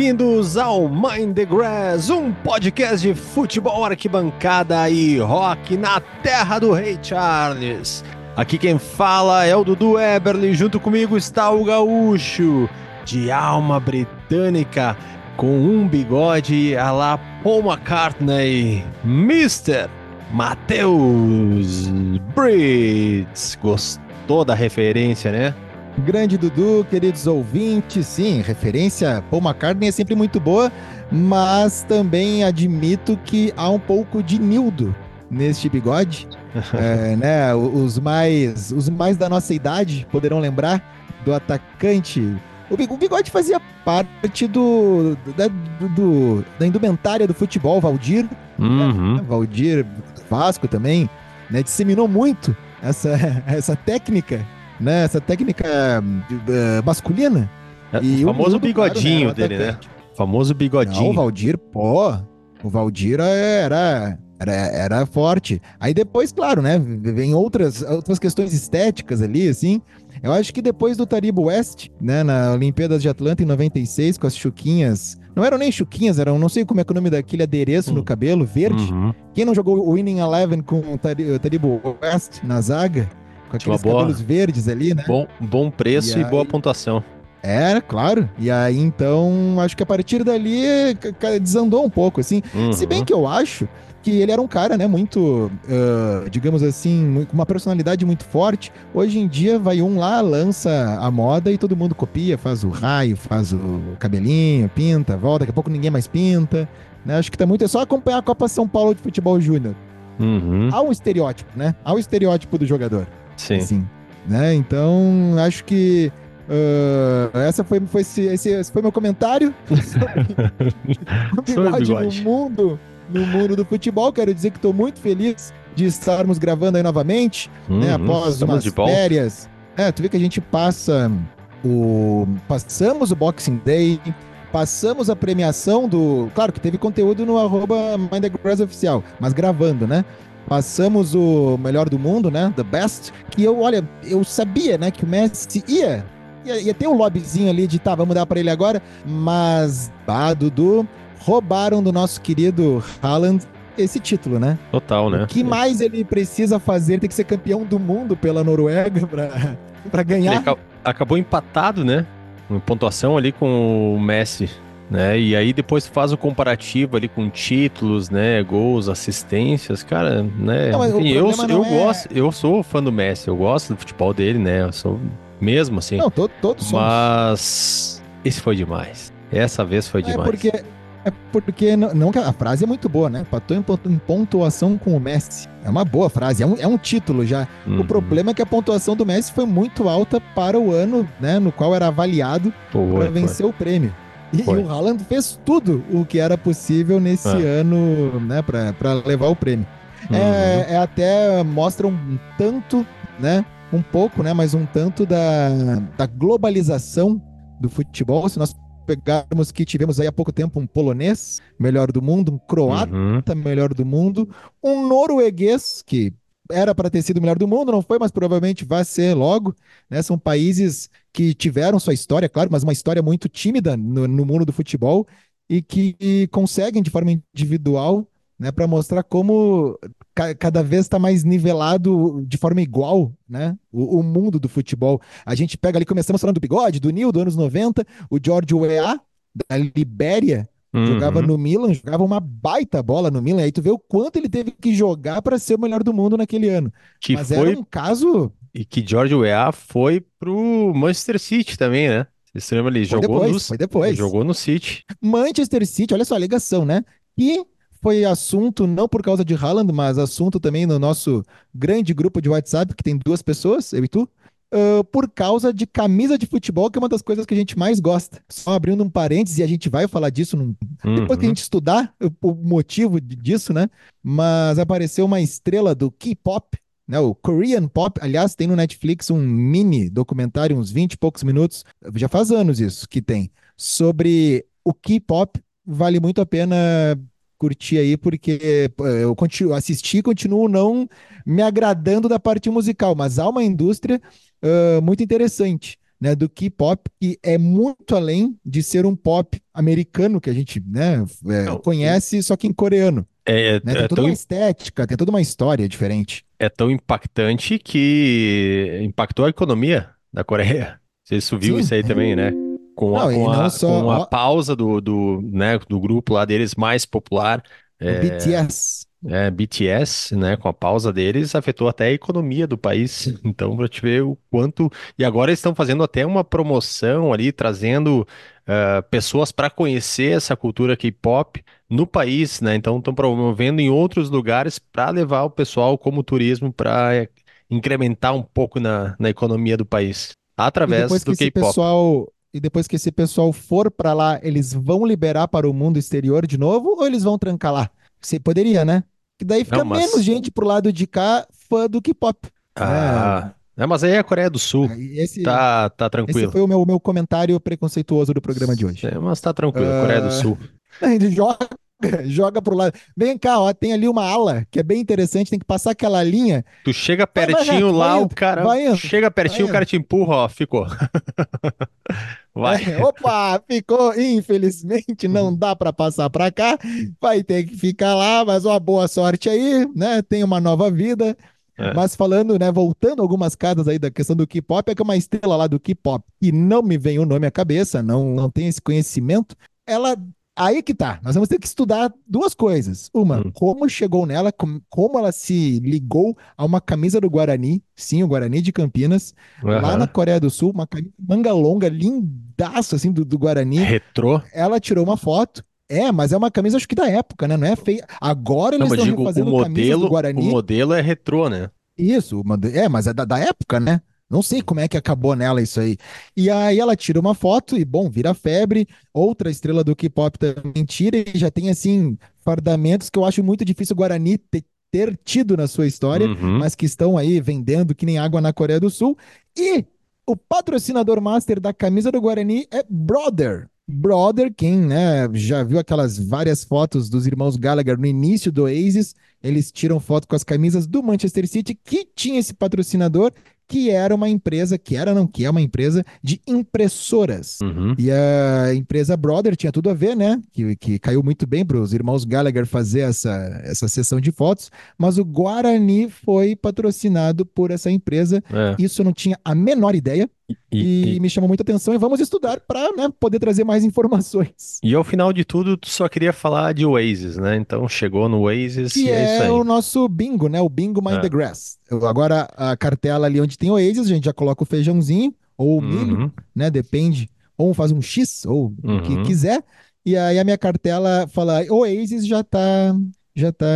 bem-vindos ao Mind the Grass, um podcast de futebol, arquibancada e rock na terra do Rei Charles. Aqui quem fala é o Dudu Eberly, junto comigo está o gaúcho de alma britânica com um bigode a la Paul McCartney, Mr. Matheus Brits. Gostou da referência, né? Grande Dudu, queridos ouvintes, sim, referência Paul McCartney é sempre muito boa, mas também admito que há um pouco de Nildo neste bigode. é, né, os mais, os mais da nossa idade poderão lembrar do atacante. O bigode fazia parte do, da, do, da indumentária do futebol, Valdir. Uhum. Né, Valdir Vasco também, né, disseminou muito essa, essa técnica né? Essa técnica uh, masculina. É, e o famoso bigodinho né, dele, né? O famoso bigodinho. Não, o Valdir, pô, o Valdir era, era, era forte. Aí depois, claro, né? Vem outras, outras questões estéticas ali, assim. Eu acho que depois do Taribo West, né, na Olimpíadas de Atlanta em 96, com as chuquinhas. Não eram nem chuquinhas, eram, não sei como é que o nome daquele adereço no cabelo, verde. Uhum. Quem não jogou o Winning Eleven com o Taribo West na zaga? Com aqueles boa, cabelos verdes ali, né? Bom, bom preço e, e aí, boa pontuação. É, claro. E aí, então, acho que a partir dali desandou um pouco, assim. Uhum. Se bem que eu acho que ele era um cara, né, muito, uh, digamos assim, com uma personalidade muito forte. Hoje em dia, vai um lá, lança a moda e todo mundo copia, faz o raio, faz o cabelinho, pinta, volta, daqui a pouco ninguém mais pinta. Né? Acho que tá muito. É só acompanhar a Copa São Paulo de Futebol Júnior. Uhum. Há um estereótipo, né? Há um estereótipo do jogador. Sim. Assim, né? Então, acho que uh, essa foi, foi esse, esse, foi meu comentário sobre o bigode, bigode no mundo, no mundo do futebol. Quero dizer que estou muito feliz de estarmos gravando aí novamente, né? uhum, né? Após umas férias. É, tu vê que a gente passa o passamos o Boxing Day, passamos a premiação do, claro que teve conteúdo no arroba Oficial, mas gravando, né? Passamos o melhor do mundo, né? The best. Que eu, olha, eu sabia, né, que o Messi ia. Ia, ia ter um lobbyzinho ali de tá, vamos dar para ele agora. Mas, bah, Dudu, roubaram do nosso querido Haaland esse título, né? Total, né? O que mais ele precisa fazer? Tem que ser campeão do mundo pela Noruega pra, pra ganhar. Ele acabou empatado, né? Em pontuação ali com o Messi né? E aí depois faz o comparativo ali com títulos, né? Gols, assistências, cara, né? Não, Enfim, eu, eu é... gosto, eu sou fã do Messi, eu gosto do futebol dele, né? Eu sou mesmo assim. Não, todo, todos somos. Mas esse foi demais. Essa vez foi é demais. Porque, é porque não, não, a frase é muito boa, né? Patou em, pontuação com o Messi. É uma boa frase, é um, é um título já. Uhum. O problema é que a pontuação do Messi foi muito alta para o ano, né? No qual era avaliado para vencer o prêmio. E, o Haaland fez tudo o que era possível nesse ah. ano, né, para levar o prêmio. Uhum. É, é, até mostra um tanto, né, um pouco, né, mas um tanto da, da globalização do futebol. Se nós pegarmos que tivemos aí há pouco tempo um polonês melhor do mundo, um croata uhum. melhor do mundo, um norueguês que era para ter sido o melhor do mundo, não foi, mas provavelmente vai ser logo. Né? São países que tiveram sua história, claro, mas uma história muito tímida no, no mundo do futebol e que conseguem de forma individual, né, para mostrar como ca cada vez está mais nivelado de forma igual, né, o, o, mundo do futebol. A gente pega ali, começamos falando do Bigode, do Nil, dos anos 90, o George Weah, da Libéria, Uhum. Jogava no Milan, jogava uma baita bola no Milan. Aí tu vê o quanto ele teve que jogar para ser o melhor do mundo naquele ano. Que Mas foi... era um caso. E que George Weah foi pro Manchester City também, né? Você lembra ali? Jogou depois, no... foi depois. Jogou no City. Manchester City, olha só a ligação, né? E foi assunto não por causa de Haaland, mas assunto também no nosso grande grupo de WhatsApp, que tem duas pessoas, eu e tu, uh, por causa de camisa de futebol, que é uma das coisas que a gente mais gosta. Só abrindo um parênteses, e a gente vai falar disso num... uhum. depois que a gente estudar o, o motivo disso, né? Mas apareceu uma estrela do K-pop, né, o Korean Pop, aliás, tem no Netflix um mini documentário, uns 20 e poucos minutos, já faz anos isso que tem, sobre o K-pop, vale muito a pena curtir aí, porque eu continuo, assisti e continuo não me agradando da parte musical, mas há uma indústria uh, muito interessante. né, do K-pop, que é muito além de ser um pop americano que a gente né, é, Não, conhece, só que em coreano. É, é, né? Tem é toda uma estética, tem toda uma história diferente. É tão impactante que impactou a economia da Coreia. Você subiu Sim. isso aí também, né? Com a, não, com a, só, com a pausa do, do, né, do grupo lá deles mais popular. É, BTS é, BTS, né, com a pausa deles, afetou até a economia do país. Então, para te ver o quanto. E agora eles estão fazendo até uma promoção ali, trazendo uh, pessoas para conhecer essa cultura K-pop no país, né? Então, estão promovendo em outros lugares para levar o pessoal como turismo para incrementar um pouco na, na economia do país, através do K-pop. Pessoal... E depois que esse pessoal for para lá, eles vão liberar para o mundo exterior de novo ou eles vão trancar lá? Você poderia, né? Que daí fica Não, mas... menos gente pro lado de cá fã do K-pop. Ah, é. é. mas aí é a Coreia do Sul. Esse, tá, tá tranquilo. Esse foi o meu, meu comentário preconceituoso do programa de hoje. É, mas tá tranquilo, uh... Coreia do Sul. A gente joga, joga pro lado. Vem cá, ó, tem ali uma ala que é bem interessante, tem que passar aquela linha. Tu chega pertinho vai, vai, lá, vai, o cara. chega pertinho, o cara te empurra, ó, ficou. Vai. É, opa, ficou, infelizmente não dá para passar para cá, vai ter que ficar lá, mas uma boa sorte aí, né? Tem uma nova vida. É. Mas falando, né, voltando algumas casas aí da questão do K-pop, é que uma estrela lá do K-pop, e não me vem o nome à cabeça, não, não tem esse conhecimento, ela Aí que tá. Nós vamos ter que estudar duas coisas. Uma, hum. como chegou nela, como, como ela se ligou a uma camisa do Guarani, sim, o Guarani de Campinas, uhum. lá na Coreia do Sul, uma camisa manga longa, lindaço, assim, do, do Guarani. Retrô. Ela tirou uma foto. É, mas é uma camisa, acho que da época, né? Não é feia. Agora eles estão fazendo o modelo, do Guarani. O modelo é retrô, né? Isso, é, mas é da, da época, né? Não sei como é que acabou nela isso aí. E aí ela tira uma foto e, bom, vira febre. Outra estrela do K-pop também tira e já tem, assim, fardamentos que eu acho muito difícil o Guarani ter, ter tido na sua história, uhum. mas que estão aí vendendo que nem água na Coreia do Sul. E o patrocinador master da camisa do Guarani é Brother. Brother, quem né, já viu aquelas várias fotos dos irmãos Gallagher no início do Oasis, eles tiram foto com as camisas do Manchester City, que tinha esse patrocinador, que era uma empresa, que era não, que é uma empresa de impressoras. Uhum. E a empresa Brother tinha tudo a ver, né? Que, que caiu muito bem para os irmãos Gallagher fazer essa, essa sessão de fotos, mas o Guarani foi patrocinado por essa empresa. É. Isso eu não tinha a menor ideia. E, e, me chamou muita atenção e vamos estudar para né, poder trazer mais informações. E ao final de tudo, tu só queria falar de Oasis, né? Então chegou no Oasis que e é, é o nosso bingo, né? O bingo Mind é. the Grass. Agora a cartela ali onde tem Oasis, a gente já coloca o feijãozinho ou o milho, uhum. né? Depende. Ou faz um X, ou uhum. o que uhum. quiser. E aí a minha cartela fala Oasis já tá, já tá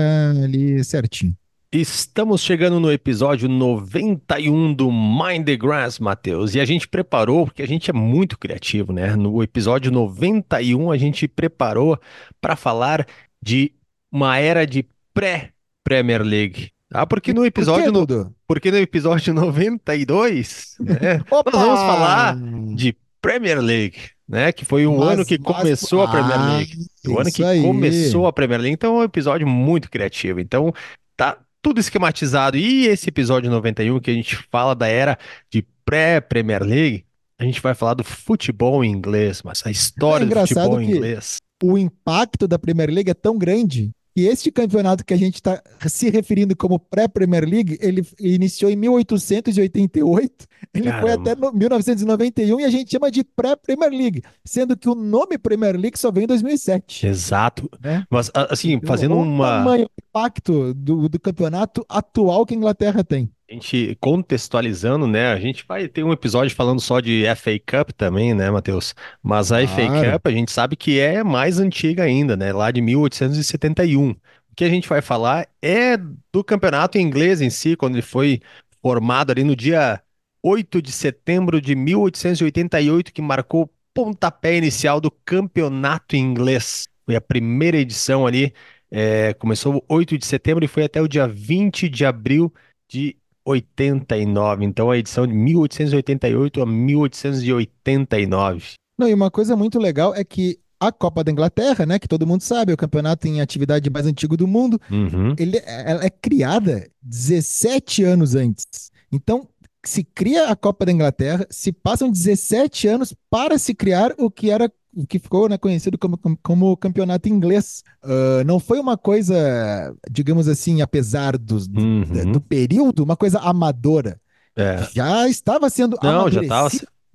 ali certinho. Estamos chegando no episódio 91 do Mind the Grass, Matheus. E a gente preparou, porque a gente é muito criativo, né? No episódio 91, a gente preparou para falar de uma era de pré-Premier League. Ah, porque no episódio. Por que, no, porque no episódio 92, né, nós vamos falar de Premier League, né? Que foi um mas, ano que mas, começou ah, a Premier ah, League. O ano que aí. começou a Premier League. Então é um episódio muito criativo. Então, tá tudo esquematizado. E esse episódio 91, que a gente fala da era de pré-Premier League, a gente vai falar do futebol inglês, mas a história é do futebol inglês. O impacto da Premier League é tão grande e este campeonato que a gente está se referindo como pré-Premier League, ele iniciou em 1888, ele Caramba. foi até 1991 e a gente chama de pré-Premier League, sendo que o nome Premier League só veio em 2007. Exato. Né? Mas, assim, então, fazendo uma. O tamanho, impacto do, do campeonato atual que a Inglaterra tem. A gente contextualizando, né? A gente vai ter um episódio falando só de FA Cup também, né, Matheus? Mas a claro. FA Cup a gente sabe que é mais antiga ainda, né? Lá de 1871. O que a gente vai falar é do campeonato inglês em si, quando ele foi formado ali no dia 8 de setembro de 1888, que marcou o pontapé inicial do campeonato inglês. Foi a primeira edição ali, é, começou 8 de setembro e foi até o dia 20 de abril de 89. Então a edição de 1888 a 1889. Não, e uma coisa muito legal é que a Copa da Inglaterra, né, que todo mundo sabe, é o campeonato em atividade mais antigo do mundo, uhum. ele, ela é criada 17 anos antes. Então, se cria a Copa da Inglaterra, se passam 17 anos para se criar o que era o que ficou né, conhecido como, como, campeonato inglês. Uh, não foi uma coisa, digamos assim, apesar dos, uhum. do, período, uma coisa amadora. É. Já estava sendo Não, já estava.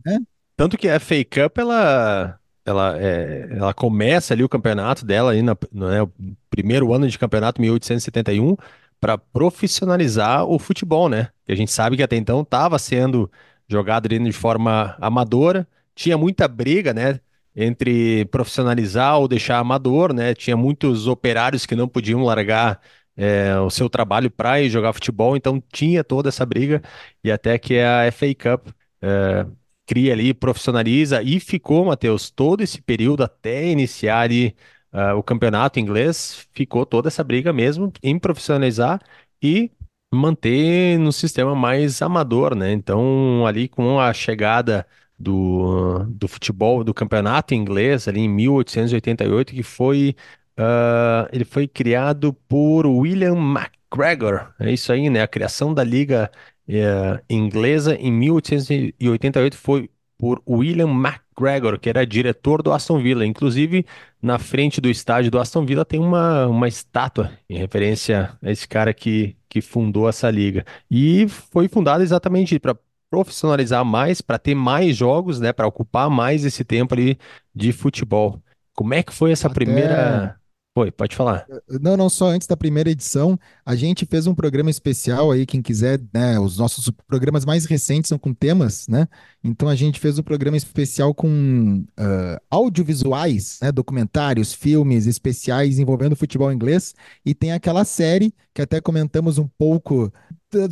Né? Tanto que a FA Cup, ela, ela, é, ela começa ali o campeonato dela, aí na, né, o primeiro ano de campeonato, 1871, para profissionalizar o futebol, né? Que a gente sabe que até então estava sendo jogado ali de forma amadora, tinha muita briga, né? Entre profissionalizar ou deixar amador, né? Tinha muitos operários que não podiam largar é, o seu trabalho para ir jogar futebol, então tinha toda essa briga, e até que a FA Cup é, cria ali, profissionaliza, e ficou, Matheus, todo esse período até iniciar ali uh, o campeonato inglês, ficou toda essa briga mesmo em profissionalizar e manter no sistema mais amador, né? Então, ali com a chegada do, do futebol, do campeonato inglês, ali em 1888, que foi. Uh, ele foi criado por William McGregor, é isso aí, né? A criação da Liga uh, Inglesa em 1888 foi por William McGregor, que era diretor do Aston Villa. Inclusive, na frente do estádio do Aston Villa tem uma, uma estátua em referência a esse cara que, que fundou essa liga. E foi fundada exatamente para profissionalizar mais, para ter mais jogos, né, para ocupar mais esse tempo ali de futebol. Como é que foi essa Até... primeira Oi, pode falar. Não, não, só antes da primeira edição, a gente fez um programa especial aí, quem quiser, né? Os nossos programas mais recentes são com temas, né? Então a gente fez um programa especial com uh, audiovisuais, né? Documentários, filmes especiais envolvendo futebol inglês. E tem aquela série que até comentamos um pouco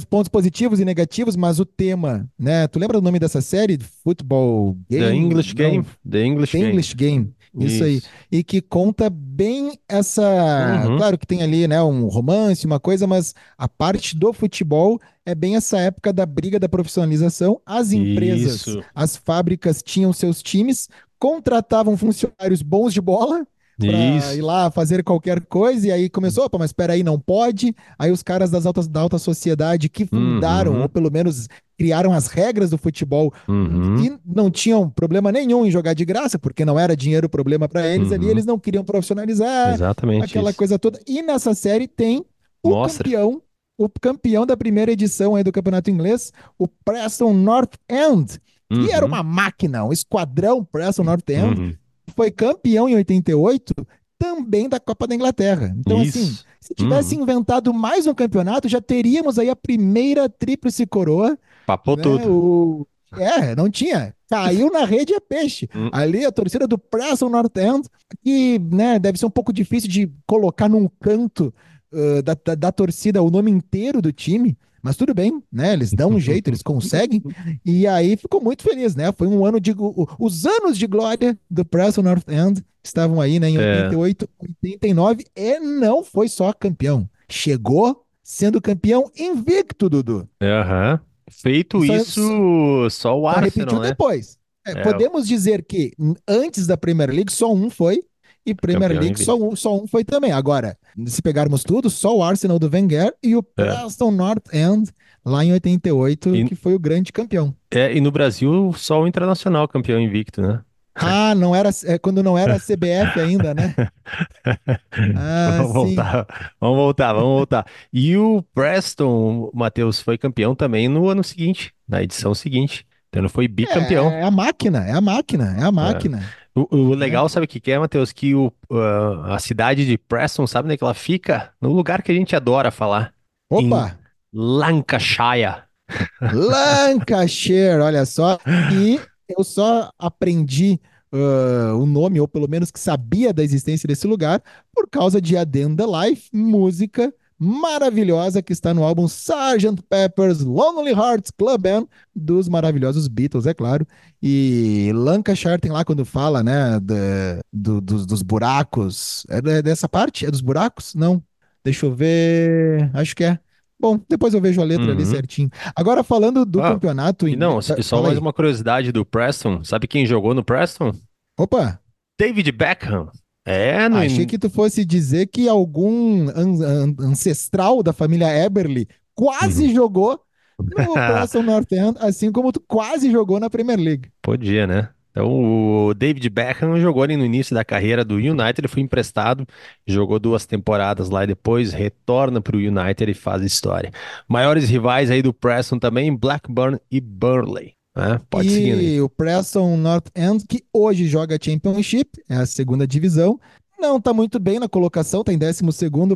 pontos positivos e negativos, mas o tema, né? Tu lembra o nome dessa série? Football Game? The English não. Game. The English The Game. English Game. Isso, Isso, aí. E que conta bem essa. Uhum. Claro que tem ali, né, um romance, uma coisa, mas a parte do futebol é bem essa época da briga da profissionalização. As empresas, Isso. as fábricas tinham seus times, contratavam funcionários bons de bola para ir lá fazer qualquer coisa, e aí começou, opa, mas espera aí, não pode. Aí os caras das altas, da alta sociedade que fundaram, uhum. ou pelo menos criaram as regras do futebol uhum. e não tinham problema nenhum em jogar de graça, porque não era dinheiro problema para eles uhum. ali, eles não queriam profissionalizar, Exatamente aquela isso. coisa toda. E nessa série tem o Mostra. campeão, o campeão da primeira edição aí do Campeonato Inglês, o Preston North End, que era uhum. uma máquina, um esquadrão Preston North End uhum foi campeão em 88 também da Copa da Inglaterra. Então, assim, Isso. assim, se tivesse uhum. inventado mais um campeonato, já teríamos aí a primeira tríplice coroa. Papou né? tudo. O... É, não tinha. Caiu na rede é peixe. Uhum. Ali a torcida do Preston North End, que né, deve ser um pouco difícil de colocar num canto uh, da, da, da torcida o nome inteiro do time, mas tudo bem, né? Eles dão um jeito, eles conseguem. E aí ficou muito feliz, né? Foi um ano de. Os anos de glória do Preston North End estavam aí, né? Em 88, é. 89, e não foi só campeão. Chegou sendo campeão invicto, Dudu. Aham. Uhum. Feito só, isso, só o Arsenal, repetiu né? depois. É, é, podemos dizer que antes da Premier League só um foi e Premier Campeão League só um, só um foi também. Agora, se pegarmos tudo, só o Arsenal do Wenger e o é. Preston North End lá em 88, e, que foi o grande campeão. É, e no Brasil só o Internacional campeão invicto, né? Ah, não era é, quando não era CBF ainda, né? Ah, vamos sim. voltar, vamos voltar, vamos voltar. E o Preston, Matheus, foi campeão também no ano seguinte, na edição seguinte. Então foi bicampeão. É, é a máquina, é a máquina, é a máquina. É. O, o legal, é. sabe o que, que é, Matheus? Que o, uh, a cidade de Preston, sabe onde é que ela fica? No lugar que a gente adora falar. Opa! Lancashire. Lancashire, olha só. E eu só aprendi uh, o nome, ou pelo menos que sabia da existência desse lugar, por causa de Addenda Life, música maravilhosa que está no álbum Sgt. Pepper's Lonely Hearts Club Band dos maravilhosos Beatles, é claro. E Lancashire tem lá quando fala, né, de, do, dos, dos buracos. É dessa parte? É dos buracos? Não. Deixa eu ver. Acho que é. Bom, depois eu vejo a letra uhum. ali certinho. Agora falando do ah, campeonato. E não, só mais uma curiosidade do Preston. Sabe quem jogou no Preston? Opa! David Beckham. É, não... Achei que tu fosse dizer que algum an an ancestral da família Eberly quase uhum. jogou no Preston North End, assim como tu quase jogou na Premier League. Podia, né? Então, o David Beckham jogou ali no início da carreira do United, ele foi emprestado, jogou duas temporadas lá e depois retorna para o United e faz história. Maiores rivais aí do Preston também, Blackburn e Burnley. Né? Pode e seguir. Né? o Preston North End, que hoje joga Championship, é a segunda divisão, não está muito bem na colocação, está em 12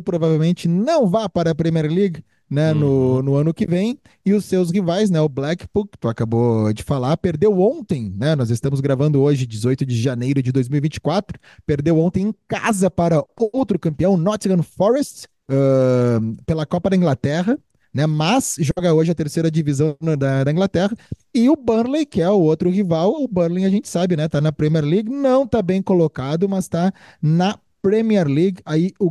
provavelmente não vá para a Premier League, né, uhum. no, no ano que vem. E os seus rivais, né, o Blackpool, que tu acabou de falar, perdeu ontem, né? Nós estamos gravando hoje, 18 de janeiro de 2024. Perdeu ontem em casa para outro campeão, Nottingham Forest, uh, pela Copa da Inglaterra. Né, mas joga hoje a terceira divisão da, da, Inglaterra. E o Burnley, que é o outro rival, o Burnley a gente sabe, né? Tá na Premier League, não tá bem colocado, mas tá na Premier League, aí o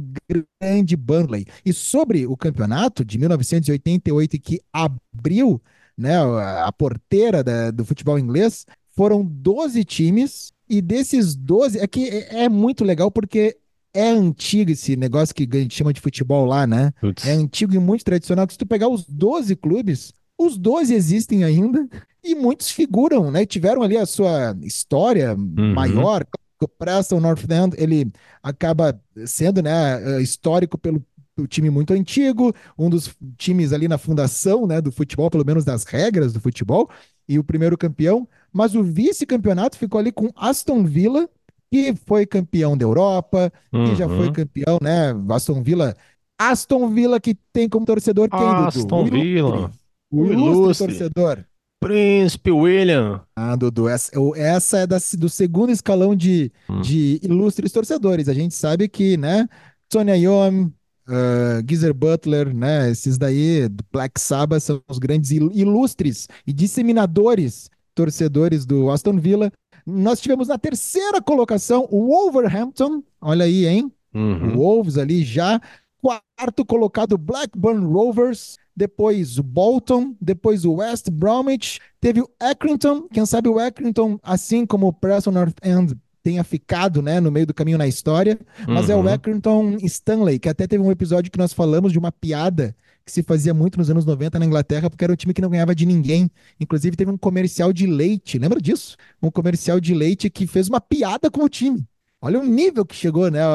grande Burnley. E sobre o campeonato de 1988 que abriu né, a porteira da, do futebol inglês, foram 12 times e desses 12, é que é, é muito legal porque é antigo esse negócio que a gente chama de futebol lá, né? É antigo e muito tradicional. Se tu pegar os 12 clubes, os 12 existem ainda e muitos figuram, né? Tiveram ali a sua história uhum. maior o Preston North End ele acaba sendo né, eh, histórico pelo, pelo time muito antigo, um dos times ali na fundação né, do futebol, pelo menos das regras do futebol, e o primeiro campeão, mas o vice-campeonato ficou ali com Aston Villa, que foi campeão da Europa, uhum. que já foi uhum. campeão, né? Aston Villa. Aston Villa que tem como torcedor quem, Aston Dudu? Villa. O ilustre, o ilustre torcedor. Príncipe William. Ah, Dudu, essa, essa é da, do segundo escalão de, hum. de ilustres torcedores. A gente sabe que, né, Sonia Yom, uh, Geezer Butler, né, esses daí do Black Sabbath são os grandes ilustres e disseminadores torcedores do Aston Villa. Nós tivemos na terceira colocação o Wolverhampton, olha aí, hein? Uhum. O Wolves ali já. Quarto colocado, Blackburn Rovers depois o Bolton, depois o West Bromwich, teve o Accrington, quem sabe o Accrington, assim como o Preston North End tenha ficado né, no meio do caminho na história, mas uhum. é o uhum. Accrington Stanley, que até teve um episódio que nós falamos de uma piada que se fazia muito nos anos 90 na Inglaterra, porque era um time que não ganhava de ninguém. Inclusive teve um comercial de leite, lembra disso? Um comercial de leite que fez uma piada com o time. Olha o nível que chegou, né,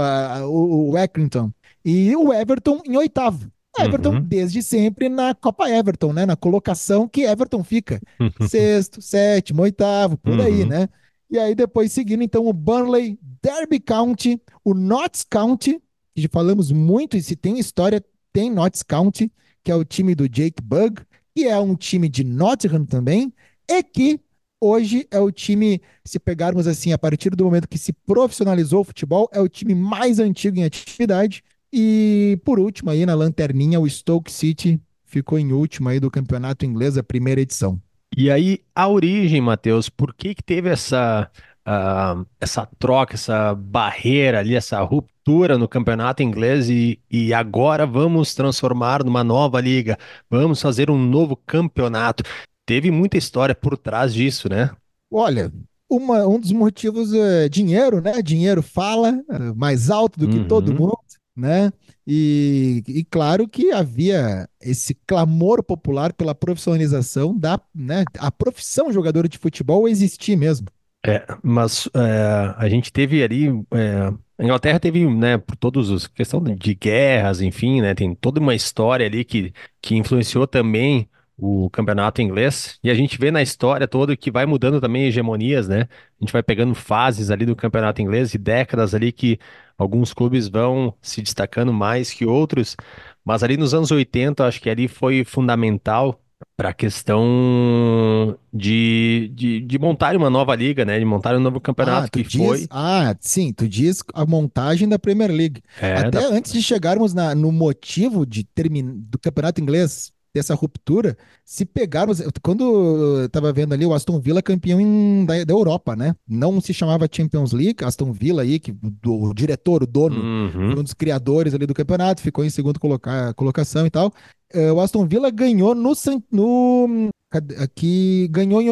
o, o Accrington. E o Everton em oitavo. Everton, uhum. desde sempre, na Copa Everton, né? Na colocação que Everton fica. Sexto, sétimo, oitavo, por uhum. aí, né? E aí, depois seguindo, então, o Burnley, Derby County, o Notts County, que falamos muito, e se tem história, tem Notts County, que é o time do Jake Bug, que é um time de Nottingham também, e que hoje é o time, se pegarmos assim, a partir do momento que se profissionalizou o futebol, é o time mais antigo em atividade, e por último, aí na lanterninha, o Stoke City ficou em último aí do campeonato inglês, a primeira edição. E aí, a origem, Matheus, por que, que teve essa, uh, essa troca, essa barreira ali, essa ruptura no campeonato inglês e, e agora vamos transformar numa nova liga, vamos fazer um novo campeonato? Teve muita história por trás disso, né? Olha, uma, um dos motivos é dinheiro, né? Dinheiro fala é, mais alto do que uhum. todo mundo né? E, e, claro que havia esse clamor popular pela profissionalização da, né, a profissão jogador de futebol existir mesmo. É, mas é, a gente teve ali, é, a Inglaterra teve, né, por todos os questão de guerras, enfim, né, tem toda uma história ali que, que influenciou também o campeonato inglês. E a gente vê na história toda que vai mudando também hegemonias, né? A gente vai pegando fases ali do campeonato inglês e décadas ali que alguns clubes vão se destacando mais que outros. Mas ali nos anos 80, acho que ali foi fundamental para a questão de, de, de montar uma nova liga, né? De montar um novo campeonato ah, que diz, foi. Ah, sim, tu diz a montagem da Premier League. É, Até da... antes de chegarmos na, no motivo de termin... do campeonato inglês dessa ruptura, se pegarmos. Quando eu tava vendo ali o Aston Villa campeão em, da, da, Europa, né? Não se chamava Champions League, Aston Villa aí, que do, o diretor, o dono, uhum. um dos criadores ali do campeonato, ficou em segundo coloca, colocação e tal. Uh, o Aston Villa ganhou no, no aqui ganhou em,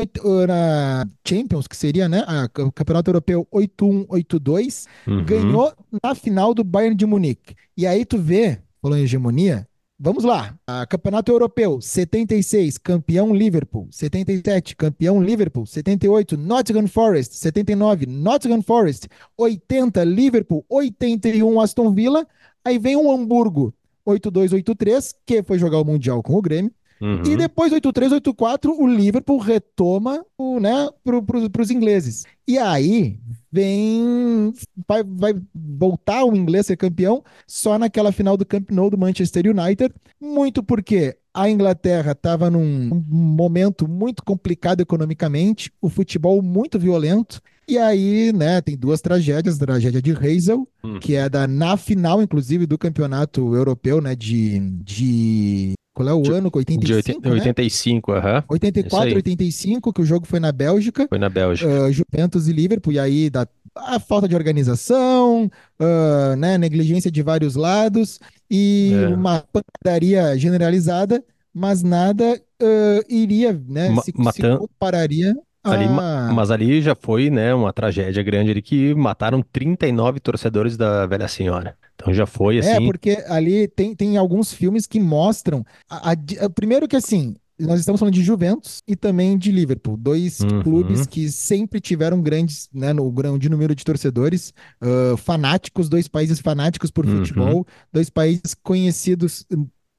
na Champions, que seria, né, a, o Campeonato Europeu 8-1, 8-2, uhum. ganhou na final do Bayern de Munique. E aí tu vê, falou em hegemonia, Vamos lá. A Campeonato Europeu, 76, campeão Liverpool. 77, campeão Liverpool. 78, Nottingham Forest. 79, Nottingham Forest. 80, Liverpool. 81, Aston Villa. Aí vem o Hamburgo, 8283, que foi jogar o Mundial com o Grêmio. Uhum. E depois, 83, 84, o Liverpool retoma o, né, para pro, os ingleses. E aí vem. Vai, vai voltar o inglês ser campeão só naquela final do Camp Nou do Manchester United. Muito porque a Inglaterra estava num momento muito complicado economicamente, o futebol muito violento. E aí, né, tem duas tragédias, a tragédia de Hazel, hum. que é da na final, inclusive, do campeonato europeu, né, de, de qual é o de, ano? 85, de 85, né? aham. Uh -huh. 84, 85, que o jogo foi na Bélgica. Foi na Bélgica. Uh, Juventus e Liverpool, e aí da, a falta de organização, uh, né, negligência de vários lados e é. uma pancadaria generalizada, mas nada uh, iria, né, Ma se, matan... se compararia Ali, Mas ali já foi, né, uma tragédia grande ali que mataram 39 torcedores da Velha Senhora. Então já foi é, assim. É, porque ali tem, tem alguns filmes que mostram. A, a, a, primeiro que assim, nós estamos falando de Juventus e também de Liverpool, dois uhum. clubes que sempre tiveram grandes, né, no grande número de torcedores, uh, fanáticos, dois países fanáticos por uhum. futebol, dois países conhecidos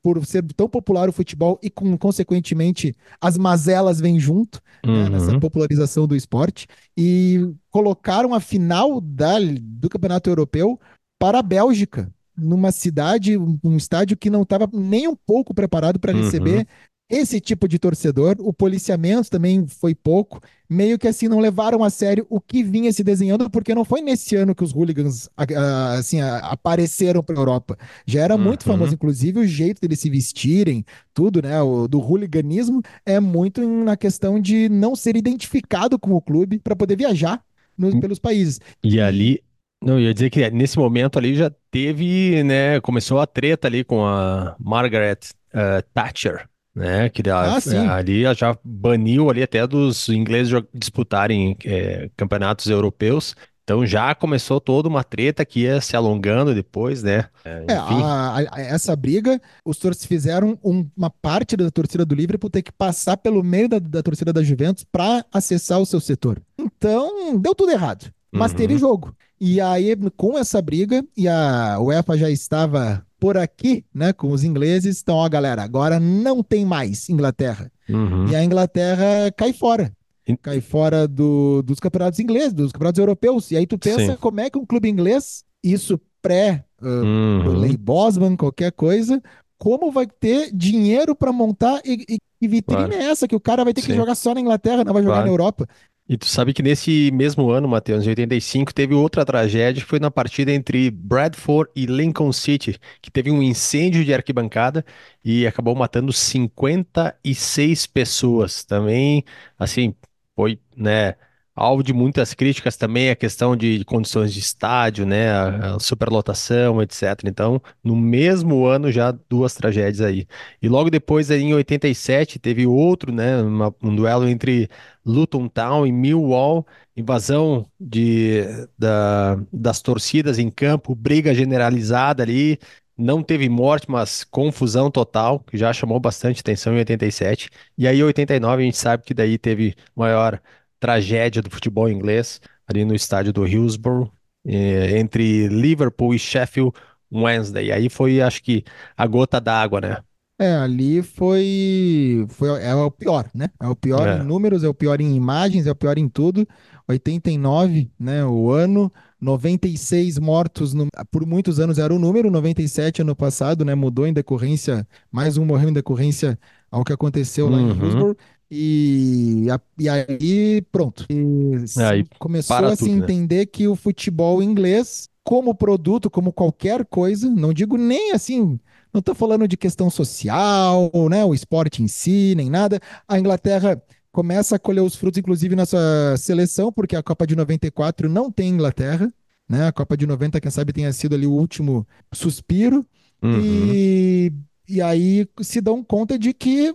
por ser tão popular o futebol e, com, consequentemente, as mazelas vêm junto uhum. né, nessa popularização do esporte e colocaram a final da, do Campeonato Europeu para a Bélgica, numa cidade, um estádio que não estava nem um pouco preparado para uhum. receber esse tipo de torcedor. O policiamento também foi pouco, meio que assim não levaram a sério o que vinha se desenhando, porque não foi nesse ano que os hooligans assim apareceram para a Europa. Já era muito uhum. famoso, inclusive o jeito deles se vestirem, tudo, né? O, do hooliganismo é muito na questão de não ser identificado com o clube para poder viajar no, hum. pelos países. E ali não, ia dizer que nesse momento ali já teve, né, começou a treta ali com a Margaret uh, Thatcher, né, que ah, é, ali já baniu ali até dos ingleses disputarem é, campeonatos europeus. Então já começou toda uma treta que ia se alongando depois, né? É, é a, a, essa briga, os torcedores fizeram um, uma parte da torcida do Liverpool ter que passar pelo meio da, da torcida da Juventus para acessar o seu setor. Então, deu tudo errado. Mas uhum. teve jogo. E aí, com essa briga, e a UEFA já estava por aqui, né, com os ingleses, então, ó, galera, agora não tem mais Inglaterra. Uhum. E a Inglaterra cai fora. Cai fora do, dos campeonatos ingleses, dos campeonatos europeus. E aí tu pensa Sim. como é que um clube inglês, isso pré uh, uhum. lei Bosman, qualquer coisa, como vai ter dinheiro para montar e, e, e vitrine claro. é essa que o cara vai ter Sim. que jogar só na Inglaterra, não vai jogar claro. na Europa. E tu sabe que nesse mesmo ano, Matheus, em 85, teve outra tragédia foi na partida entre Bradford e Lincoln City, que teve um incêndio de arquibancada e acabou matando 56 pessoas. Também, assim, foi, né, alvo de muitas críticas também a questão de, condições de estádio, né, a, superlotação, etc. Então, no mesmo ano já duas tragédias aí. E logo depois, em 87, teve outro, né, uma, um duelo entre Luton Town e Millwall, invasão de, da, das torcidas em campo, briga generalizada ali. Não teve morte, mas confusão total, que já chamou bastante atenção em 87. E aí, em 89, a gente sabe que daí teve maior tragédia do futebol inglês, ali no estádio do Hillsborough, eh, entre Liverpool e Sheffield Wednesday. Aí foi, acho que, a gota d'água, né? É, ali foi, foi é o pior, né? É o pior é. em números, é o pior em imagens, é o pior em tudo. 89, né, o ano, 96 mortos no, por muitos anos era o número, 97 ano passado, né, mudou em decorrência, mais um morreu em decorrência ao que aconteceu lá em uhum. Hillsborough. E, e aí, pronto. E aí, começou a se né? entender que o futebol inglês, como produto, como qualquer coisa, não digo nem assim, não estou falando de questão social, né, o esporte em si, nem nada. A Inglaterra começa a colher os frutos, inclusive na sua seleção, porque a Copa de 94 não tem Inglaterra, né? A Copa de 90, quem sabe, tenha sido ali o último suspiro. Uhum. E, e aí se dão conta de que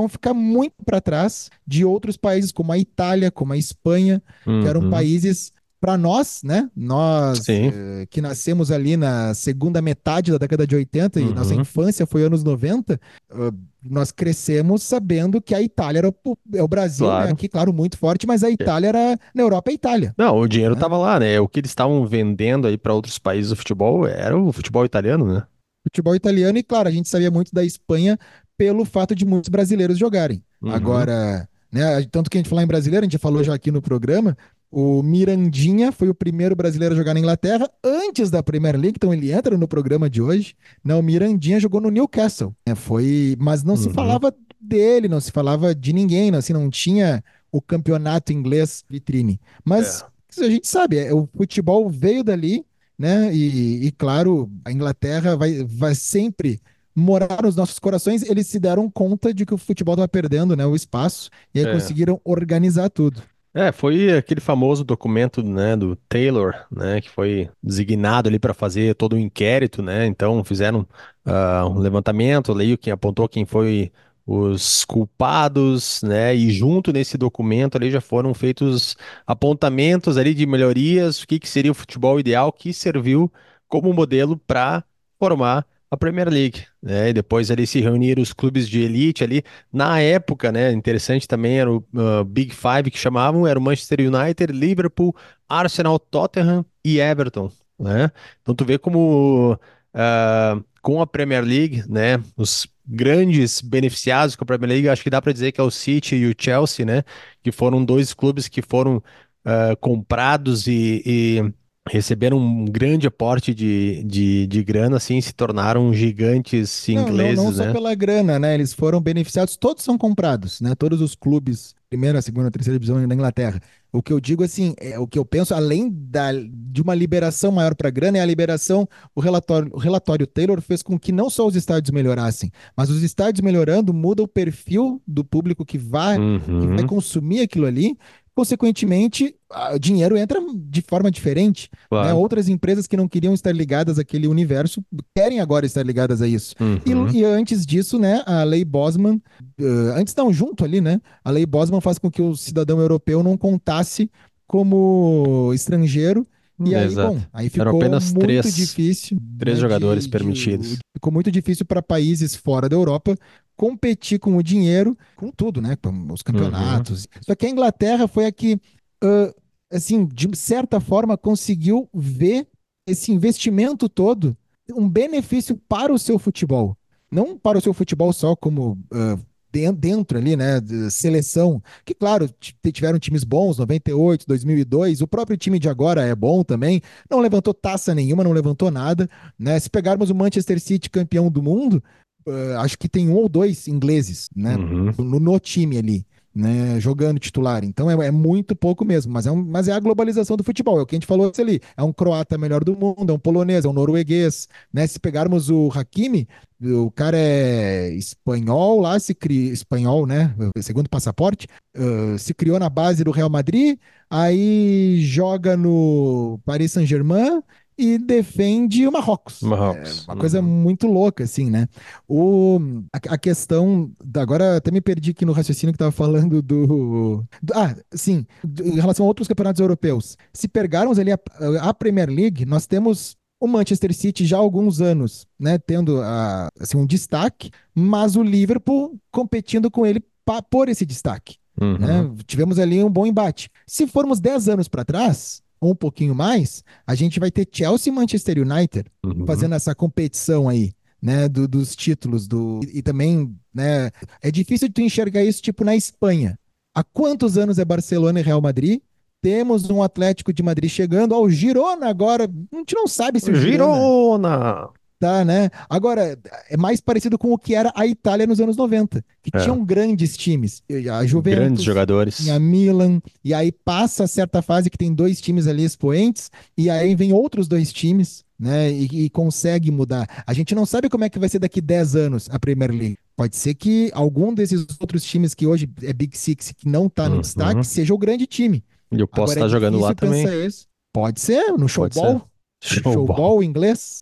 vão ficar muito para trás de outros países, como a Itália, como a Espanha, uhum. que eram uhum. países para nós, né? Nós eh, que nascemos ali na segunda metade da década de 80 e nossa Uhum. infância foi anos 90, eh, nós crescemos sabendo que a Itália era o, é o Brasil, Claro. né? Aqui, claro, muito forte, mas a Itália era. Na Europa é a Itália. Não, o dinheiro É. tava lá, né? O que eles estavam vendendo aí para outros países do futebol era o futebol italiano, né? Futebol italiano, e claro, a gente sabia muito da Espanha pelo fato de muitos brasileiros jogarem. Uhum. Agora, né, tanto que a gente falar em brasileiro, a gente falou já aqui no programa, o Mirandinha foi o primeiro brasileiro a jogar na Inglaterra antes da Premier League, então ele entra no programa de hoje. Não, o Mirandinha jogou no Newcastle, né, foi, mas não se Uhum. falava dele, não se falava de ninguém, não, assim, não tinha o campeonato inglês vitrine. Mas a gente sabe, é, o futebol veio dali, né? E, e, claro, a Inglaterra vai, vai sempre morar nos nossos corações. Eles se deram conta de que o futebol estava perdendo, né, o espaço, e aí É. conseguiram organizar tudo. É, foi aquele famoso documento, né, do Taylor, né, que foi designado ali para fazer todo o inquérito, né? Então fizeram ah, um levantamento, leio quem apontou quem foi os culpados, né? E junto nesse documento ali já foram feitos apontamentos ali de melhorias, o que que seria o futebol ideal que serviu como modelo para formar a Premier League, né? E depois ali se reuniram os clubes de elite ali na época, né, interessante também era o uh, Big Five que chamavam, era o Manchester United, Liverpool, Arsenal, Tottenham e Everton, né? Então tu vê como uh, com a Premier League, né, os grandes beneficiados com a Premier League, acho que dá para dizer que é o City e o Chelsea, né, que foram dois clubes que foram uh, comprados e, e receberam um grande aporte de, de, de grana, assim, se tornaram gigantes Não, ingleses, não, não só né? pela grana, né? Eles foram beneficiados, todos são comprados, né? Todos os clubes, primeira, segunda, terceira divisão da Inglaterra. O que eu digo assim, é o que eu penso, além da, de uma liberação maior para grana, é a liberação, o relatório, o relatório Taylor fez com que não só os estádios melhorassem, mas os estádios melhorando muda o perfil do público que vai, que Uhum. vai consumir aquilo ali. Consequentemente, dinheiro entra de forma diferente. né? Claro. Outras empresas que não queriam estar ligadas àquele universo querem agora estar ligadas a isso. E, Uhum. e antes disso, né, a lei Bosman, eh, antes não, junto ali, né, a lei Bosman faz com que o cidadão europeu não contasse como estrangeiro. E aí, Exato. bom, aí Eram ficou apenas muito três- difícil. três né, jogadores permitidos. ficou muito difícil para países fora da Europa competir com o dinheiro, com tudo, né? Com os campeonatos. Só que a Inglaterra foi a que, ah, assim, de certa forma, conseguiu ver esse investimento todo um benefício para o seu futebol. Não para o seu futebol só como den- dentro ali, né? seleção. Que, claro, tiveram times bons, 98, 2002. O próprio time de agora é bom também. Não levantou taça nenhuma, não levantou nada. Né? Se pegarmos o Manchester City campeão do mundo, ah, acho que tem um ou dois ingleses, né? Uhum. no, no time ali, né, jogando titular. Então é, é muito pouco mesmo, mas é, um- mas é a globalização do futebol. É o que a gente falou ali. É um croata melhor do mundo, é um polonês, é um norueguês. Né? Se pegarmos o Hakimi, o cara é espanhol lá, se cria espanhol, né? Segundo passaporte, ah, se criou na base do Real Madrid, aí joga no Paris Saint-Germain. E defende o Marrocos. Marrocos. É uma coisa Uhum. muito louca, assim, né? O, a, a questão. da- Agora até me perdi aqui no raciocínio que estava falando do, do- Ah, sim. do- Em relação a outros campeonatos europeus. Se pegarmos ali a, a Premier League, nós temos o Manchester City já há alguns anos, né? Tendo a, assim, um destaque, mas o Liverpool competindo com ele pa- por esse destaque Uhum. né? Tivemos ali um bom embate. Se formos 10 anos para trás, ou um pouquinho mais, a gente vai ter Chelsea e Manchester United Uhum. fazendo essa competição aí, né, do- dos títulos do e, e também, né, é difícil de tu enxergar isso tipo na Espanha. Há quantos anos é Barcelona e Real Madrid? Temos um Atlético de Madrid chegando, ao Girona agora, a gente não sabe se o Girona Girona! Tá, né? Agora, é mais parecido com o que era a Itália nos anos 90, que É. tinham grandes times. A Juventus, Grandes jogadores. tinha Milan, e aí passa certa fase que tem dois times ali expoentes, e aí vem outros dois times, né? E, e consegue mudar. A gente não sabe como é que vai ser daqui 10 anos a Premier League. Pode ser que algum desses outros times que hoje é Big Six, que não tá no Uhum. destaque, seja o grande time. Eu posso Agora, estar é jogando lá também. isso. Pode ser, no showball. Showball. Showball inglês.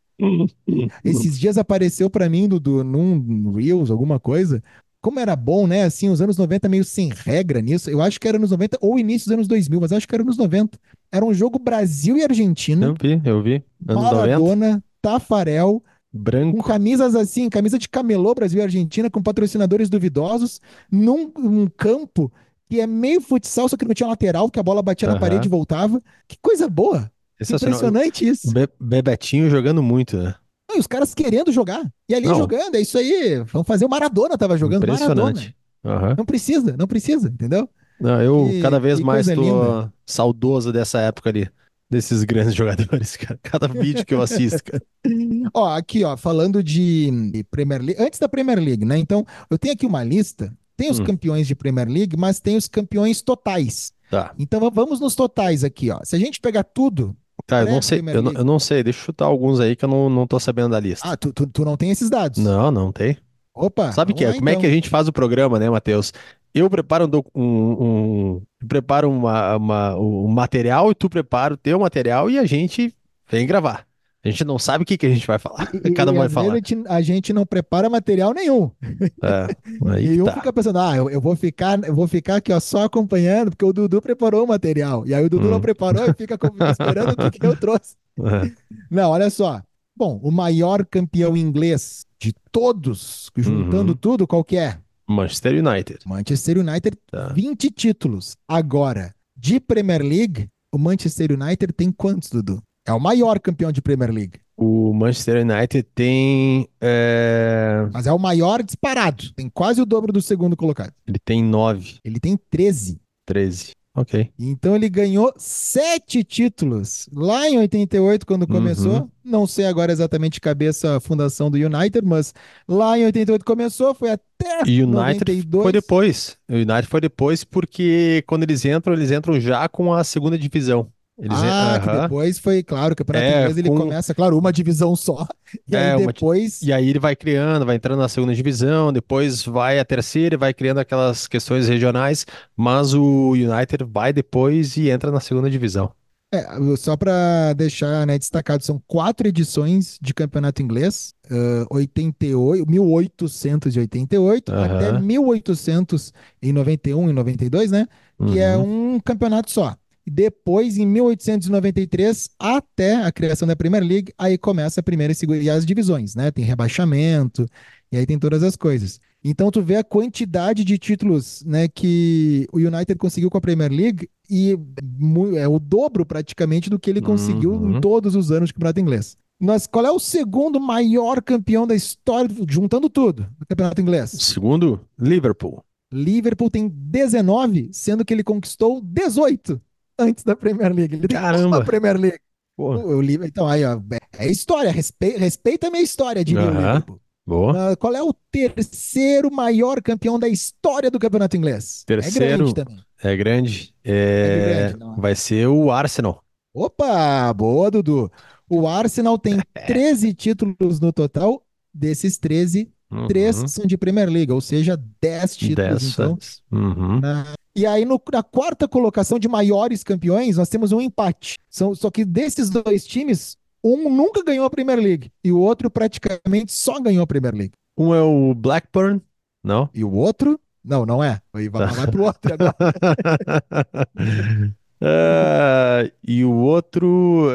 Esses dias apareceu pra mim, Dudu, num Reels, alguma coisa, como era bom, né? Assim, os anos 90 meio sem regra nisso. Eu acho que era nos 90 ou início dos anos 2000, mas acho que era nos 90. Era um jogo Brasil e Argentina. Eu vi, eu vi. Anos Maradona, 90. Tafarel, branco. Com camisas assim, camisa de camelô Brasil e Argentina, com patrocinadores duvidosos, num um campo que é meio futsal, só que não tinha lateral, que a bola batia uhum. na parede e voltava. Que coisa boa! Impressionante isso. Be Bebetinho jogando muito, né? E os caras querendo jogar. E ali não. jogando, é isso aí. Vamos fazer o Maradona tava jogando Maradona. Uhum. Não precisa, não precisa, entendeu? Não, eu que, cada vez mais tô linda. saudoso dessa época ali. Desses grandes jogadores, cara. Cada vídeo que eu assisto, cara. ó, aqui, ó, falando de Premier League. Antes da Premier League, né? Então, eu tenho aqui uma lista. Tem os hum. campeões de Premier League, mas tem os campeões totais. Tá. Então vamos nos totais aqui, ó. Se a gente pegar tudo, Tá, eu não sei, eu não, eu não, sei, deixa eu chutar alguns aí que eu não, não tô sabendo da lista. Ah, tu, tu, tu não tem esses dados? Não, não tem. Opa! Sabe que é? Como é que a então. gente faz o programa, né, Matheus? Eu preparo um, um, um preparo uma, uma, um material e tu prepara o teu material e a gente vem gravar. A gente não sabe o que, que a gente vai falar. E, Cada um vai falar. A gente, não prepara material nenhum. É, e um tá. fica pensando, ah, eu, eu, vou ficar, eu vou ficar aqui ó, só acompanhando, porque o Dudu preparou o material. E aí o Dudu hum. não preparou e fica esperando o que, que eu trouxe. É. Não, olha só. Bom, o maior campeão inglês de todos, juntando uhum. tudo, qual que é? Manchester United. Manchester United, tá. 20 títulos. Agora, de Premier League, o Manchester United tem quantos, Dudu? É o maior campeão de Premier League. O Manchester United tem. É... Mas é o maior disparado. Tem quase o dobro do segundo colocado. Ele tem nove. Ele tem 13. 13. Ok. Então ele ganhou sete títulos lá em 88, quando começou. Uhum. Não sei agora exatamente de cabeça a fundação do United, mas lá em 88 começou, foi até e United 92. foi depois. O United foi depois porque quando eles entram, eles entram já com a segunda divisão. Eles ah, que depois foi, claro, o campeonato é, inglês ele com... começa, claro, uma divisão só. E é, aí depois. Uma... E aí ele vai criando, vai entrando na segunda divisão, depois vai a terceira e vai criando aquelas questões regionais, mas o United vai depois e entra na segunda divisão. É, só para deixar né, destacado, são quatro edições de campeonato inglês, uh, 88, 1888 uhum. até 1891 e 92, né? Que é uhum. um campeonato só. Depois, em 1893, até a criação da Premier League, aí começa a primeira e segunda e as divisões, né? Tem rebaixamento, e aí tem todas as coisas. Então tu vê a quantidade de títulos, né, que o United conseguiu com a Premier League e é o dobro praticamente do que ele conseguiu uhum. em todos os anos de campeonato inglês. Mas qual é o segundo maior campeão da história, juntando tudo, do campeonato inglês? Segundo, Liverpool. Liverpool tem 19, sendo que ele conquistou 18 antes da Premier League. Ele Caramba. tem Premier League. O, o, então, aí, ó, é história. Respeita, respeita a minha história, de uhum. Boa. Uh, qual é o terceiro maior campeão da história do campeonato inglês? Terceiro. É grande também. É grande. É... É grande é? vai ser o Arsenal. Opa, boa, Dudu. O Arsenal tem 13 títulos no total. Desses 13, uhum. 3 são de Premier League, ou seja, 10 títulos. 10, então, uhum. na, e aí, no, na quarta colocação de maiores campeões, nós temos um empate. São, só que desses dois times, um nunca ganhou a Premier League e o outro praticamente só ganhou a Premier League. Um é o Blackburn, não? E o outro? Não, não é. Vai, vai, vai pro outro agora. uh, e o outro.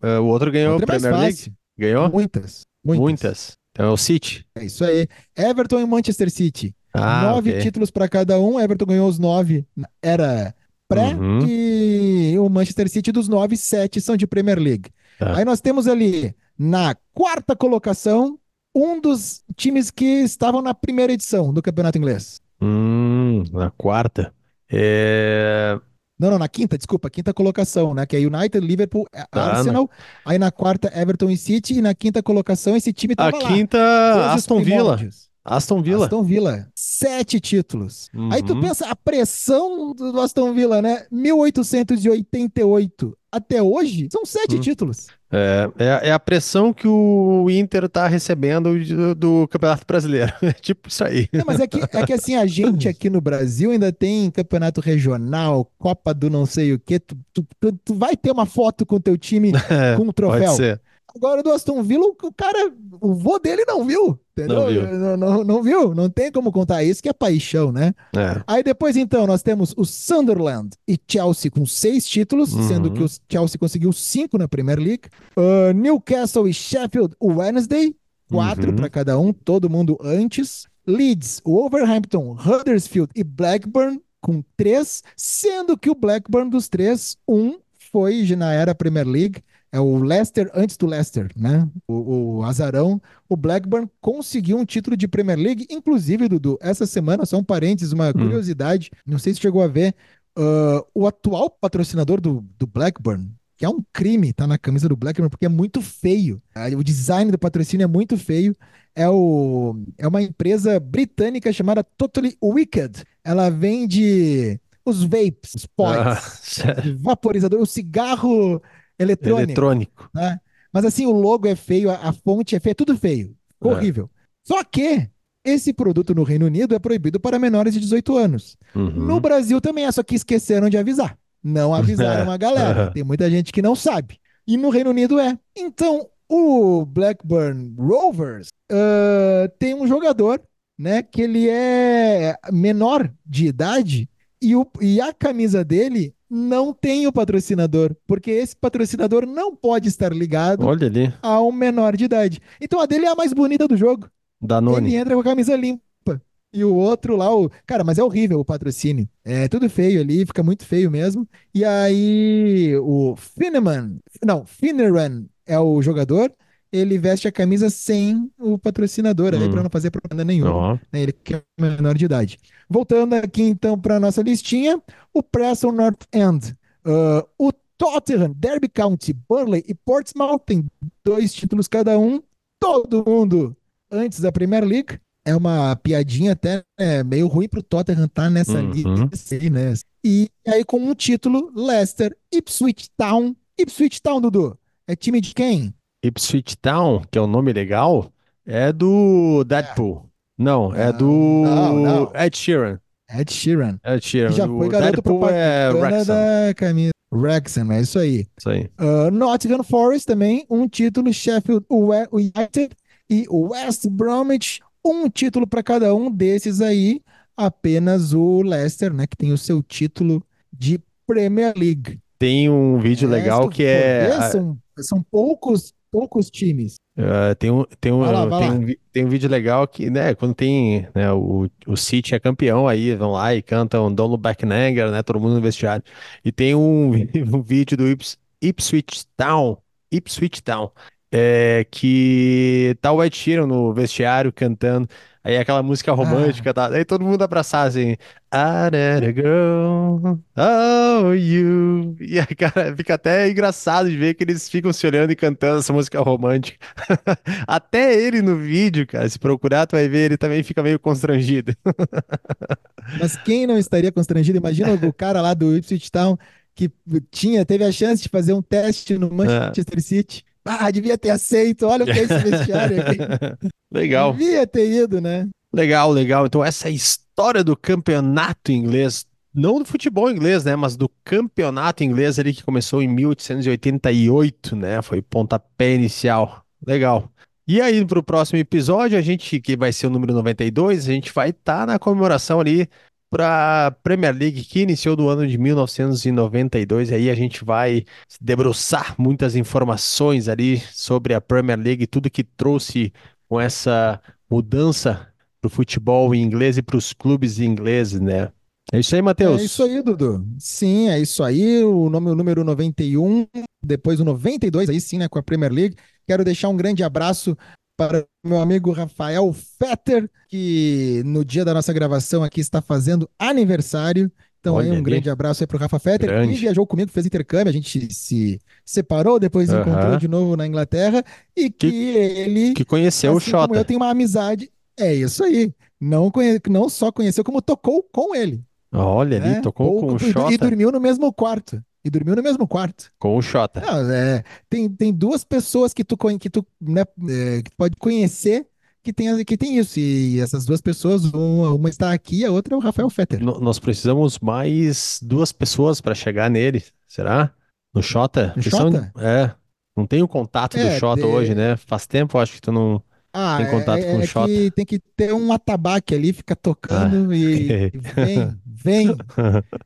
Uh, o outro ganhou a é Premier League? Ganhou? Muitas, muitas. Muitas. Então é o City. É isso aí. Everton e Manchester City. Ah, nove okay. títulos para cada um. Everton ganhou os nove. Era pré uhum. e o Manchester City dos nove, sete são de Premier League. Tá. Aí nós temos ali na quarta colocação um dos times que estavam na primeira edição do campeonato inglês. Hum, na quarta. É... Não, não, na quinta, desculpa, quinta colocação, né? Que é United, Liverpool, tá, Arsenal. Aí na quarta, Everton e City. E na quinta colocação, esse time tava A lá. quinta, Aston Villa. Aston Villa. Aston Villa, sete títulos. Uhum. Aí tu uhum. pensa a pressão do Aston Villa, né? 1888 até hoje, são sete uhum. títulos. É, é, é, a pressão que o Inter tá recebendo do, do Campeonato Brasileiro. É tipo isso aí. É, mas é que, é que assim, a gente aqui no Brasil ainda tem campeonato regional, Copa do não sei o quê. Tu, tu, tu, vai ter uma foto com o teu time com um troféu. Pode ser. Agora do Aston Villa, o cara, o vô dele não viu, entendeu? Não viu. Não, não- não viu, não tem como contar isso, que é paixão, né? É. Aí depois, então, nós temos o Sunderland e Chelsea com seis títulos, Uhum. sendo que o Chelsea conseguiu cinco na Premier League. Uh, Newcastle e Sheffield Wednesday, quatro Uhum. para cada um, todo mundo antes. Leeds, Wolverhampton, Huddersfield e Blackburn com três, sendo que o Blackburn dos três, um foi na era Premier League, é o Leicester antes do Leicester, né? O, o Azarão. O Blackburn conseguiu um título de Premier League, inclusive, Dudu, essa semana, só um parênteses, uma curiosidade, não sei se chegou a ver, ah, o atual patrocinador do, do Blackburn, que é um crime, tá na camisa do Blackburn, porque é muito feio. Ah, O design do patrocínio é muito feio. É, o, é uma empresa britânica chamada Totally Wicked. Ela vende os vapes, os pods, Ah, vaporizador, o cigarro eletrônico Eletrônico. né? Mas assim, o logo é feio, a, a fonte é feia, tudo feio. É. horrível. Só que esse produto no Reino Unido é proibido para menores de 18 anos. Uhum. No Brasil também é, só que esqueceram de avisar. Não avisaram a galera. Tem muita gente que não sabe. E no Reino Unido é. Então, o Blackburn Rovers ah, tem um jogador, né, que ele é menor de idade e, o, e a camisa dele não tem o patrocinador, porque esse patrocinador não pode estar ligado Olha ali, a um menor de idade. Então a dele é a mais bonita do jogo. Danone. Ele entra com a camisa limpa. E o outro lá, o... cara, mas é horrível o patrocínio. É tudo feio ali, fica muito feio mesmo. E aí o Finneman, não, Finneran é o jogador, ele veste a camisa sem o patrocinador, Hum. para não fazer propaganda nenhuma Ó, né, ele que é menor de idade. Voltando aqui então para nossa listinha, o Preston North End, ah, o Tottenham, Derby County, Burley e Portsmouth tem dois títulos cada um, todo mundo antes da Premier League. É uma piadinha até né, meio ruim pro Tottenham estar nessa Uhum. lista aí, né? E aí com um título, Leicester, Ipswich Town. Ipswich Town, Dudu, é time de quem? Ipswich Town, que é o nome legal, é do Deadpool. Não, é Não, do não, não. Ed Sheeran. Ed Sheeran. Ed Sheeran. Que já o foi garoto Deadpool é Wrexham. da camisa. Wrexham, é isso aí. Isso aí. Uh, Nottingham Forest também, um título, Sheffield United e West Bromwich, um título para cada um desses aí, apenas o Leicester, né, que tem o seu título de Premier League. Tem um vídeo É, legal que é. são, são poucos, poucos times. Uh, tem um, tem um, lá, tem um, tem um vídeo legal que, né, quando tem, né, o, o City é campeão aí, vão lá e cantam Don't Look Back in Anger, né, todo mundo no vestiário. E tem um, um vídeo do Ips, Ipswich Town, Ipswich Town, é, que tá o Ed Sheeran no vestiário cantando, aí aquela música romântica, tá, aí todo mundo abraçar assim, I let it go, oh you, e aí, cara, fica até engraçado de ver que eles ficam se olhando e cantando essa música romântica. Até ele no vídeo, cara, se procurar, tu vai ver, ele também fica meio constrangido. Mas quem não estaria constrangido? Imagina o cara lá do Ipswich Town que tinha, teve a chance de fazer um teste no Manchester City. Ah, devia ter aceito. Olha o que é esse vestiário aqui. Legal, Devia ter ido, né? legal, legal. Então, essa é a história do campeonato inglês. Não do futebol inglês, né? Mas do campeonato inglês ali que começou em 1888, né? Foi pontapé inicial. Legal. E aí, para o próximo episódio, a gente, que vai ser o número 92, a gente vai estar na comemoração ali para a Premier League, que iniciou no ano de 1992. E aí a gente vai debruçar muitas informações ali sobre a Premier League, tudo que trouxe com essa mudança para o futebol inglês e para os clubes ingleses, né? É isso aí, Matheus. É isso aí, Dudu. Sim, é isso aí. O nome, o número 91, depois o 92, aí sim, né, com a Premier League. Quero deixar um grande abraço para o meu amigo Rafael Fetter, que no dia da nossa gravação aqui está fazendo aniversário. Então, aí Olha um ali. grande abraço aí para o Rafa Fetter, Grande. que viajou comigo, fez intercâmbio, a gente se separou, depois encontrou de novo na Inglaterra, e que, Que- ele Que conheceu o assim como Xota. eu tenho uma amizade. É isso aí. Não, conhe... não só conheceu, como tocou com ele. Olha ali, né? tocou Ou- com o e, e Xota. dormiu no mesmo quarto. E dormiu no mesmo quarto. Com o Xota. Não, é, tem, tem duas pessoas que tu, que tu né, é, que pode conhecer que tem, que tem isso. E essas duas pessoas, uma, uma está aqui, a outra é o Rafael Fetter. No- nós precisamos mais duas pessoas para chegar nele, será? No Xota? No são- Xota? É. Não tem o contato do É, Xota de- hoje, né? Faz tempo, acho que tu não Ah, tem contato é, com o é Xota. que tem que ter um atabaque ali, fica tocando Ah, e, ok. e vem, vem.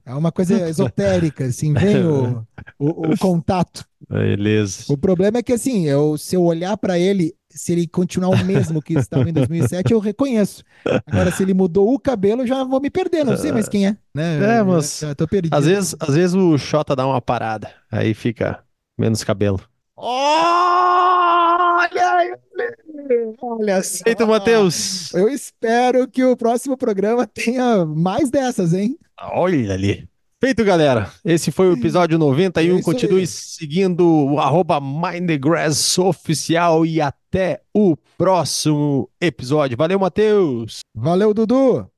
É uma coisa esotérica, assim, vem o, o, o contato. Beleza. O problema é que, assim, eu, se eu olhar pra ele, se ele continuar o mesmo que estava em 2007, eu reconheço. Agora, se ele mudou o cabelo, eu já vou me perder, não sei mais quem é. Né? É, mas Já tô perdido. Às vezes, às vezes o Xota dá uma parada, aí fica menos cabelo. Olha ele! Olha só! Feito, Matheus! Eu espero que o próximo programa tenha mais dessas, hein? Olha ali. Feito, galera. Esse foi o episódio 91. É Continue aí. seguindo o arroba Mind the Grass oficial e até o próximo episódio. Valeu, Matheus! Valeu, Dudu!